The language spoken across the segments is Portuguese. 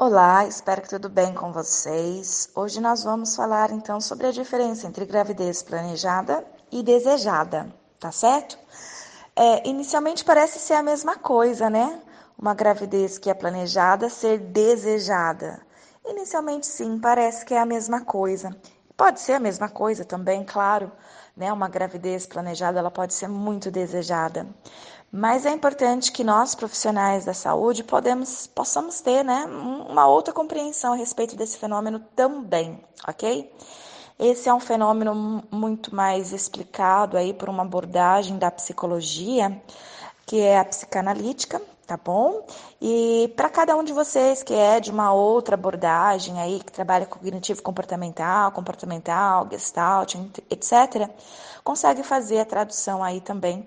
Olá, espero que tudo bem com vocês. Hoje nós vamos falar então sobre a diferença entre gravidez planejada e desejada, tá certo? É, inicialmente parece ser a mesma coisa, né? Uma gravidez que é planejada ser desejada. Inicialmente sim, parece que é a mesma coisa. Pode ser a mesma coisa também, claro, né? Uma gravidez planejada ela pode ser muito desejada. Mas é importante que nós, profissionais da saúde, podemos, possamos ter né, uma outra compreensão a respeito desse fenômeno também, ok? Esse é um fenômeno muito mais explicado aí por uma abordagem da psicologia, que é a psicanalítica, tá bom? E para cada um de vocês que é de uma outra abordagem aí, que trabalha cognitivo comportamental, comportamental, gestalt, etc., consegue fazer a tradução aí também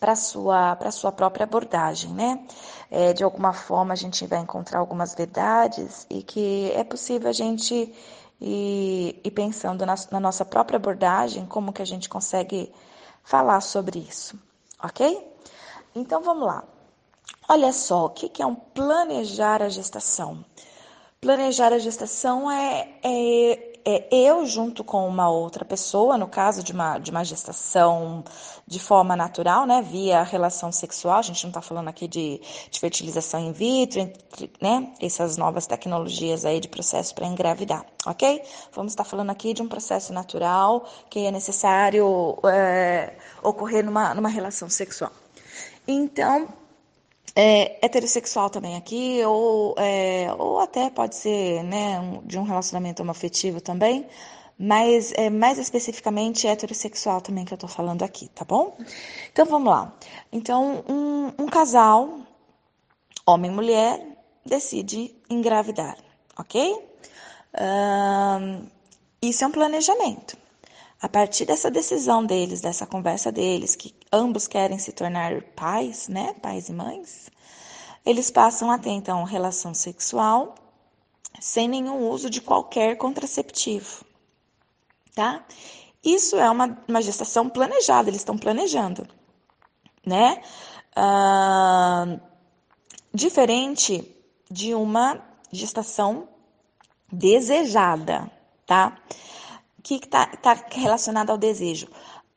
para sua para sua própria abordagem, né? É, de alguma forma a gente vai encontrar algumas verdades e que é possível a gente ir, ir pensando na, na, nossa própria abordagem como que a gente consegue falar sobre isso, ok? Então vamos lá. Olha só, o que é um planejar a gestação? Planejar a gestação é, é é, eu junto com uma outra pessoa, no caso de uma, de uma gestação de forma natural, né, via relação sexual, a gente não está falando aqui de, de fertilização in vitro, entre, né, essas novas tecnologias aí de processo para engravidar, ok? Vamos estar tá falando aqui de um processo natural que é necessário é, ocorrer numa, numa relação sexual. Então, é, heterossexual também aqui, ou, é, ou até pode ser né, de um relacionamento homoafetivo também, mas é, mais especificamente heterossexual também que eu tô falando aqui, tá bom? Então vamos lá. Então, um, um casal, homem e mulher, decide engravidar, ok? Um, isso é um planejamento. A partir dessa decisão deles, dessa conversa deles, que ambos querem se tornar pais, né, pais e mães, eles passam a ter então relação sexual sem nenhum uso de qualquer contraceptivo, tá? Isso é uma, uma gestação planejada, eles estão planejando, né? Diferente de uma gestação desejada, tá? O que está tá relacionado ao desejo?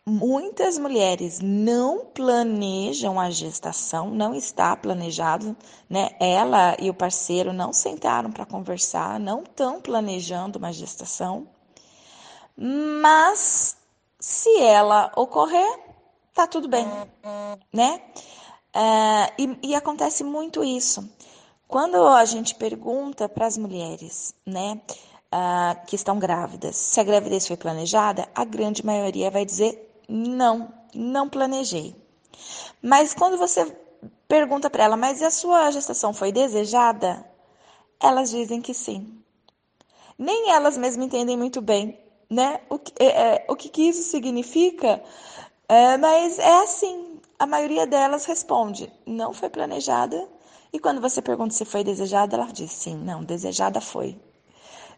Muitas mulheres não planejam a gestação, não está planejado, né? Ela e o parceiro não sentaram para conversar, não estão planejando uma gestação, mas se ela ocorrer, tá tudo bem, né? É, e, e acontece muito isso. Quando a gente pergunta para as mulheres, né? uh, que estão grávidas, se a gravidez foi planejada, a grande maioria vai dizer não, não planejei. Mas quando você pergunta para ela, mas a sua gestação foi desejada? Elas dizem que sim. Nem elas mesmas entendem muito bem, né? O que, é, é o que, que isso significa? É, mas é assim. A maioria delas responde: não foi planejada. E quando você pergunta se foi desejada, ela diz sim, não, desejada foi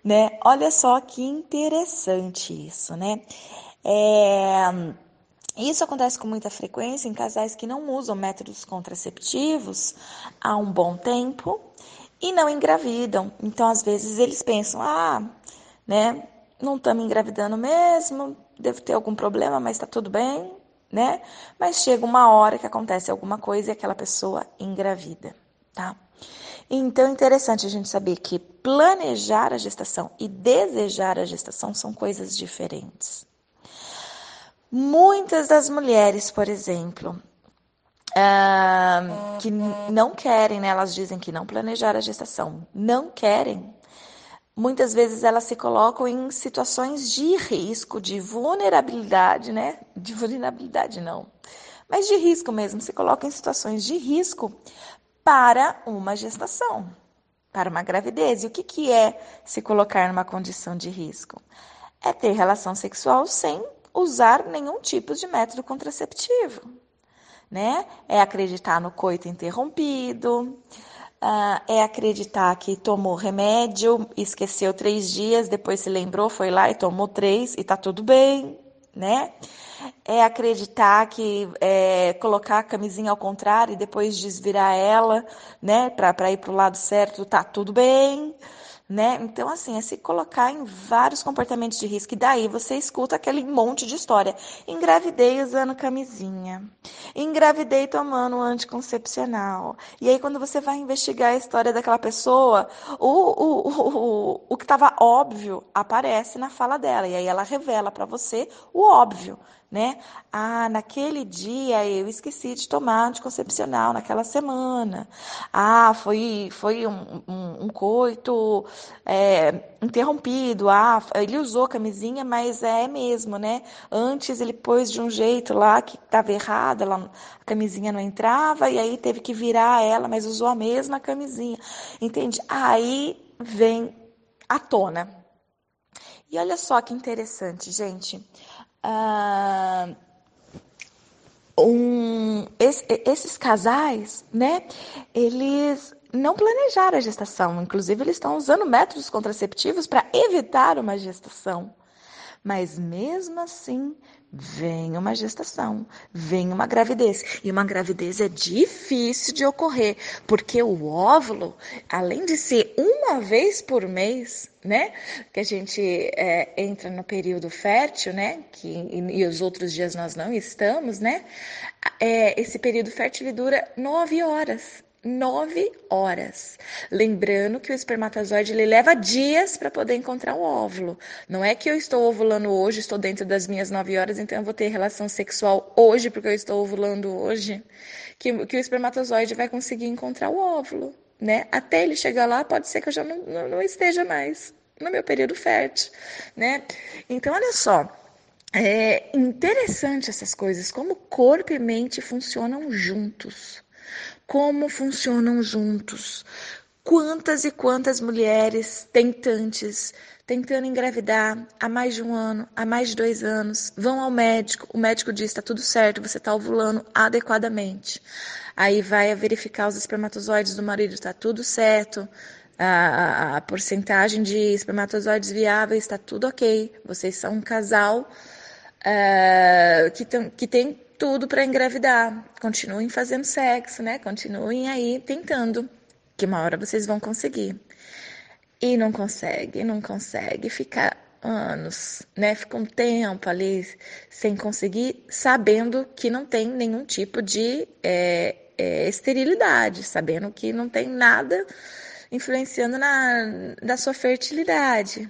né? Olha só que interessante isso, né? É... Isso acontece com muita frequência em casais que não usam métodos contraceptivos há um bom tempo e não engravidam. Então, às vezes, eles pensam, ah, né, não estamos engravidando mesmo, deve ter algum problema, mas está tudo bem, né? Mas chega uma hora que acontece alguma coisa e aquela pessoa engravida, tá? Então, é interessante a gente saber que planejar a gestação e desejar a gestação são coisas diferentes. Muitas das mulheres, por exemplo, uh, que não querem, né, elas dizem que não planejaram a gestação, não querem. Muitas vezes elas se colocam em situações de risco, de vulnerabilidade, né? De vulnerabilidade não, mas de risco mesmo, se colocam em situações de risco para uma gestação, para uma gravidez. E o que, que é se colocar numa condição de risco? É ter relação sexual sem usar nenhum tipo de método contraceptivo. Né? É acreditar no coito interrompido, uh, é acreditar que tomou remédio, esqueceu três dias, depois se lembrou, foi lá e tomou três e tá tudo bem, né? é acreditar que é, colocar a camisinha ao contrário e depois desvirar ela, né, para ir para o lado certo, tá tudo bem né? Então, assim, é se colocar em vários comportamentos de risco. E daí você escuta aquele monte de história. Engravidei usando camisinha. Engravidei tomando um anticoncepcional. E aí, quando você vai investigar a história daquela pessoa, o, o, o, o, que estava óbvio aparece na fala dela. E aí ela revela para você o óbvio né? Ah, naquele dia eu esqueci de tomar anticoncepcional naquela semana. Ah, foi, foi um, um, um coito é, interrompido. Ah, ele usou camisinha, mas é mesmo, né? Antes ele pôs de um jeito lá que estava errado, ela, a camisinha não entrava, e aí teve que virar ela, mas usou a mesma camisinha. Entende? Aí vem à tona. E olha só que interessante, gente ah, um, esse, esses casais, né, eles não planejaram a gestação, inclusive eles estão usando métodos contraceptivos para evitar uma gestação. Mas mesmo assim, vem uma gestação, vem uma gravidez. E uma gravidez é difícil de ocorrer, porque o óvulo, além de ser uma vez por mês, né, que a gente é, entra no período fértil, né, que, e, e, os outros dias nós não estamos, né, é, esse período fértil dura nove horas nove horas. Lembrando que o espermatozoide ele leva dias para poder encontrar o óvulo. Não é que eu estou ovulando hoje, estou dentro das minhas nove horas, então eu vou ter relação sexual hoje porque eu estou ovulando hoje, que, que o espermatozoide vai conseguir encontrar o óvulo. Né? Até ele chegar lá, pode ser que eu já não, não, não esteja mais no meu período fértil, né? Então, olha só, é interessante essas coisas, como corpo e mente funcionam juntos como funcionam juntos. Quantas e quantas mulheres tentantes, tentando engravidar há mais de um ano, há mais de dois anos, vão ao médico, o médico diz: está tudo certo, você está ovulando adequadamente. Aí vai verificar os espermatozoides do marido, está tudo certo, a, a, a, porcentagem de espermatozoides viáveis está tudo ok, vocês são um casal uh, que, tem, que tem tudo para engravidar. Continuem fazendo sexo, né? Continuem aí tentando, que uma hora vocês vão conseguir. E não consegue, não consegue ficar anos, né? Fica um tempo ali sem conseguir, sabendo que não tem nenhum tipo de é, é, esterilidade, sabendo que não tem nada influenciando na, na sua fertilidade.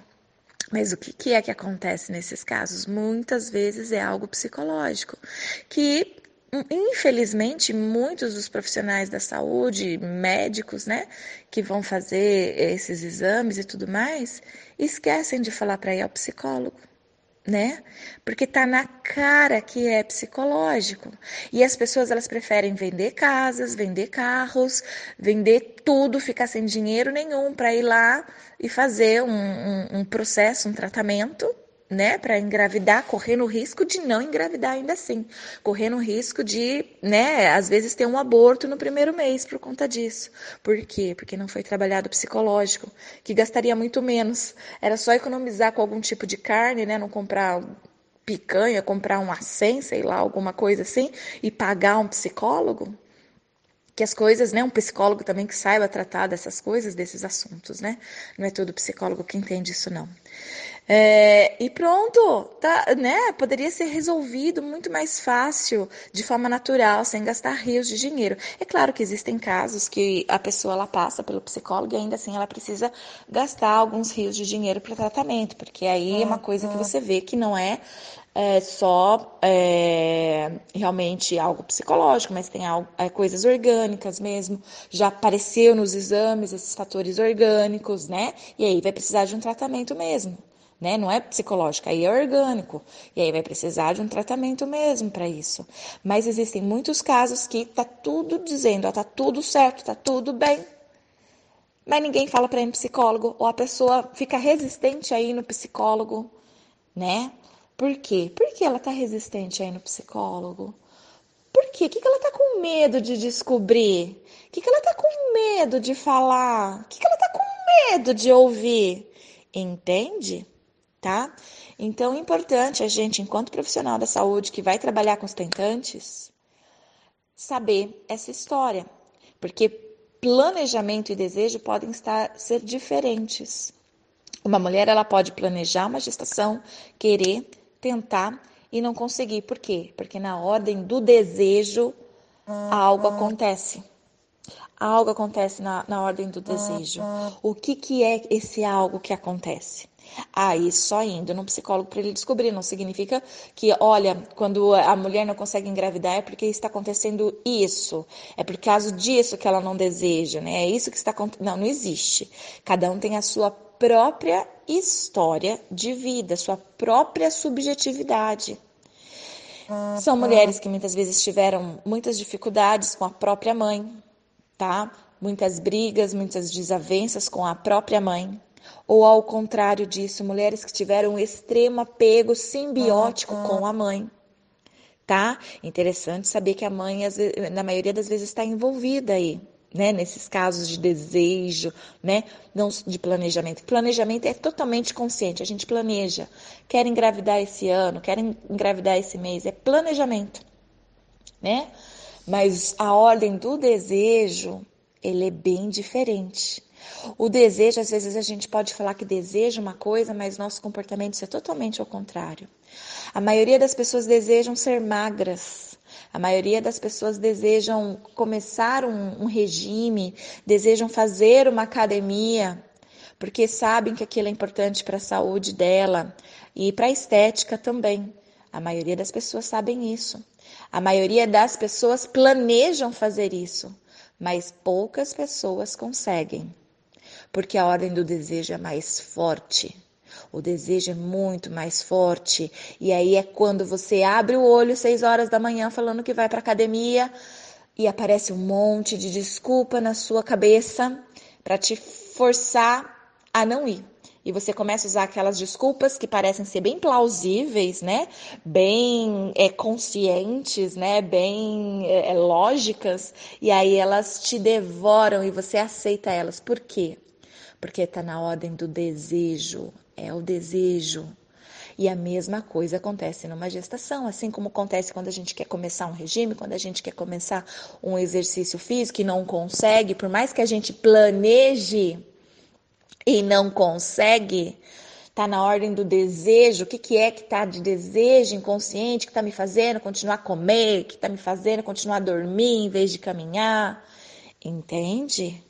Mas o que, é que acontece nesses casos? Muitas vezes é algo psicológico, que infelizmente muitos dos profissionais da saúde, médicos, né, que vão fazer esses exames e tudo mais, esquecem de falar para ir ao psicólogo né? Porque tá na cara que é psicológico. E as pessoas elas preferem vender casas, vender carros, vender tudo, ficar sem dinheiro nenhum para ir lá e fazer um, um, um processo, um tratamento né, para engravidar, correndo o risco de não engravidar ainda assim, correndo o risco de, né, às vezes ter um aborto no primeiro mês por conta disso. Por quê? Porque não foi trabalhado psicológico, que gastaria muito menos. Era só economizar com algum tipo de carne, né, não comprar picanha, comprar um acém, sei lá, alguma coisa assim, e pagar um psicólogo. Que as coisas, né, um psicólogo também que saiba tratar dessas coisas, desses assuntos, né? Não é todo psicólogo que entende isso, não. É, e pronto, tá, né? Poderia ser resolvido muito mais fácil, de forma natural, sem gastar rios de dinheiro. É claro que existem casos que a pessoa ela passa pelo psicólogo e ainda assim ela precisa gastar alguns rios de dinheiro para tratamento, porque aí é uma coisa que você vê que não é, é só é, realmente algo psicológico, mas tem algo, é, coisas orgânicas mesmo. Já apareceu nos exames esses fatores orgânicos, né? E aí vai precisar de um tratamento mesmo né? Não é psicológico, aí é orgânico. E aí vai precisar de um tratamento mesmo para isso. Mas existem muitos casos que tá tudo dizendo, ó, tá tudo certo, tá tudo bem. Mas ninguém fala para ir no psicólogo, ou a pessoa fica resistente aí no psicólogo, né? Por quê? Por que ela tá resistente aí no psicólogo? Por quê? O que, que ela tá com medo de descobrir? O que, que ela tá com medo de falar? O que, que ela tá com medo de ouvir? Entende? tá? Então, é importante a gente, enquanto profissional da saúde que vai trabalhar com os tentantes, saber essa história, porque planejamento e desejo podem estar ser diferentes. Uma mulher ela pode planejar uma gestação, querer, tentar e não conseguir. Por quê? Porque na ordem do desejo algo acontece. Algo acontece na, na ordem do desejo. O que, que é esse algo que acontece? Aí só indo num psicólogo para ele descobrir. Não significa que, olha, quando a mulher não consegue engravidar é porque está acontecendo isso. É por causa disso que ela não deseja, né? É isso que está acontecendo. Não, não existe. Cada um tem a sua própria história de vida, sua própria subjetividade. São mulheres que muitas vezes tiveram muitas dificuldades com a própria mãe, tá? Muitas brigas, muitas desavenças com a própria mãe. Ou ao contrário disso, mulheres que tiveram um extremo apego simbiótico com a mãe. Tá? Interessante saber que a mãe, na maioria das vezes, está envolvida aí né, nesses casos de desejo, né, não de planejamento. Planejamento é totalmente consciente, a gente planeja. Quer engravidar esse ano, quer engravidar esse mês, é planejamento, né? Mas a ordem do desejo, ele é bem diferente. O desejo, às vezes a gente pode falar que deseja uma coisa, mas nosso comportamento é totalmente ao contrário. A maioria das pessoas desejam ser magras, a maioria das pessoas desejam começar um, um regime, desejam fazer uma academia, porque sabem que aquilo é importante para a saúde dela e para a estética também. A maioria das pessoas sabem isso. A maioria das pessoas planejam fazer isso, mas poucas pessoas conseguem, porque a ordem do desejo é mais forte. O desejo é muito mais forte. E aí é quando você abre o olho seis horas da manhã falando que vai para academia e aparece um monte de desculpa na sua cabeça para te forçar a não ir. E você começa a usar aquelas desculpas que parecem ser bem plausíveis, né? Bem é, conscientes, né? Bem é, lógicas. E aí elas te devoram e você aceita elas. Por quê? Porque está na ordem do desejo é o desejo. E a mesma coisa acontece numa gestação, assim como acontece quando a gente quer começar um regime, quando a gente quer começar um exercício físico e não consegue, por mais que a gente planeje e não consegue, tá na ordem do desejo. O que, que é que tá de desejo inconsciente que tá me fazendo continuar a comer, que tá me fazendo continuar a dormir em vez de caminhar? Entende?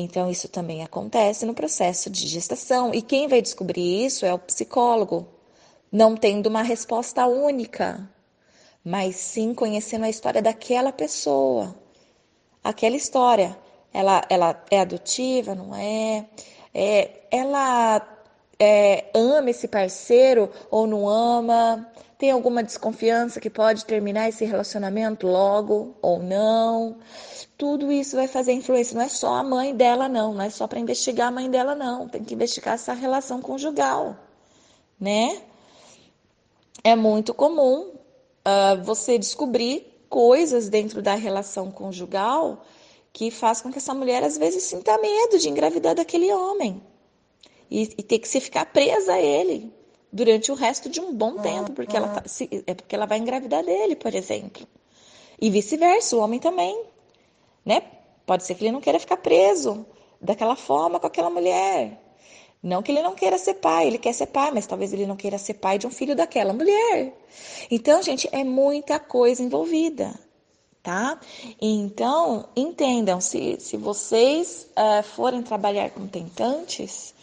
Então, isso também acontece no processo de gestação. E quem vai descobrir isso é o psicólogo, não tendo uma resposta única, mas sim conhecendo a história daquela pessoa. Aquela história. Ela, ela é adotiva, não é? é ela é, ama esse parceiro ou não ama? Tem alguma desconfiança que pode terminar esse relacionamento logo ou não? tudo isso vai fazer influência. Não é só a mãe dela, não. Não é só para investigar a mãe dela, não. Tem que investigar essa relação conjugal, né? É muito comum uh, você descobrir coisas dentro da relação conjugal que faz com que essa mulher às vezes sinta medo de engravidar daquele homem e, e ter que se ficar presa a ele durante o resto de um bom tempo, porque ela tá, se, é porque ela vai engravidar dele, por exemplo. E vice-versa, o homem também né? Pode ser que ele não queira ficar preso daquela forma com aquela mulher. Não que ele não queira ser pai, ele quer ser pai, mas talvez ele não queira ser pai de um filho daquela mulher. Então, gente, é muita coisa envolvida, tá? Então, entendam, se, se vocês uh, forem trabalhar com tentantes,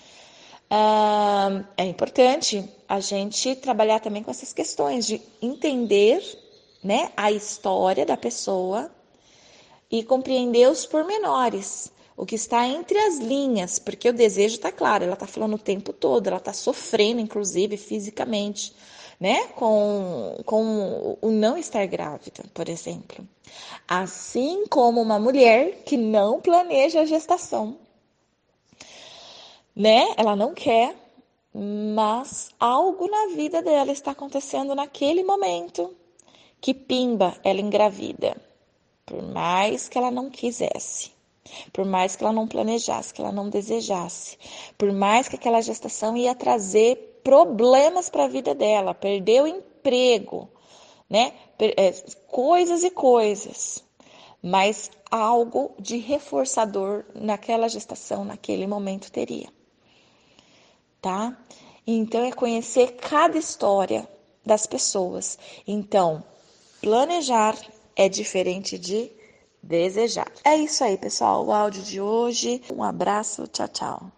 é importante a gente trabalhar também com essas questões de entender né, a história da pessoa, e compreender os pormenores, o que está entre as linhas, porque o desejo está claro, ela está falando o tempo todo, ela está sofrendo, inclusive fisicamente, né, com, com o não estar grávida, por exemplo. Assim como uma mulher que não planeja a gestação, né, ela não quer, mas algo na vida dela está acontecendo naquele momento que pimba, ela engravida. Por mais que ela não quisesse, por mais que ela não planejasse, que ela não desejasse, por mais que aquela gestação ia trazer problemas para a vida dela, perdeu emprego, né? É, coisas e coisas, mas algo de reforçador naquela gestação, naquele momento teria, tá? Então é conhecer cada história das pessoas. Então, planejar é diferente de desejar. É isso aí, pessoal. O áudio de hoje. Um abraço. Tchau, tchau.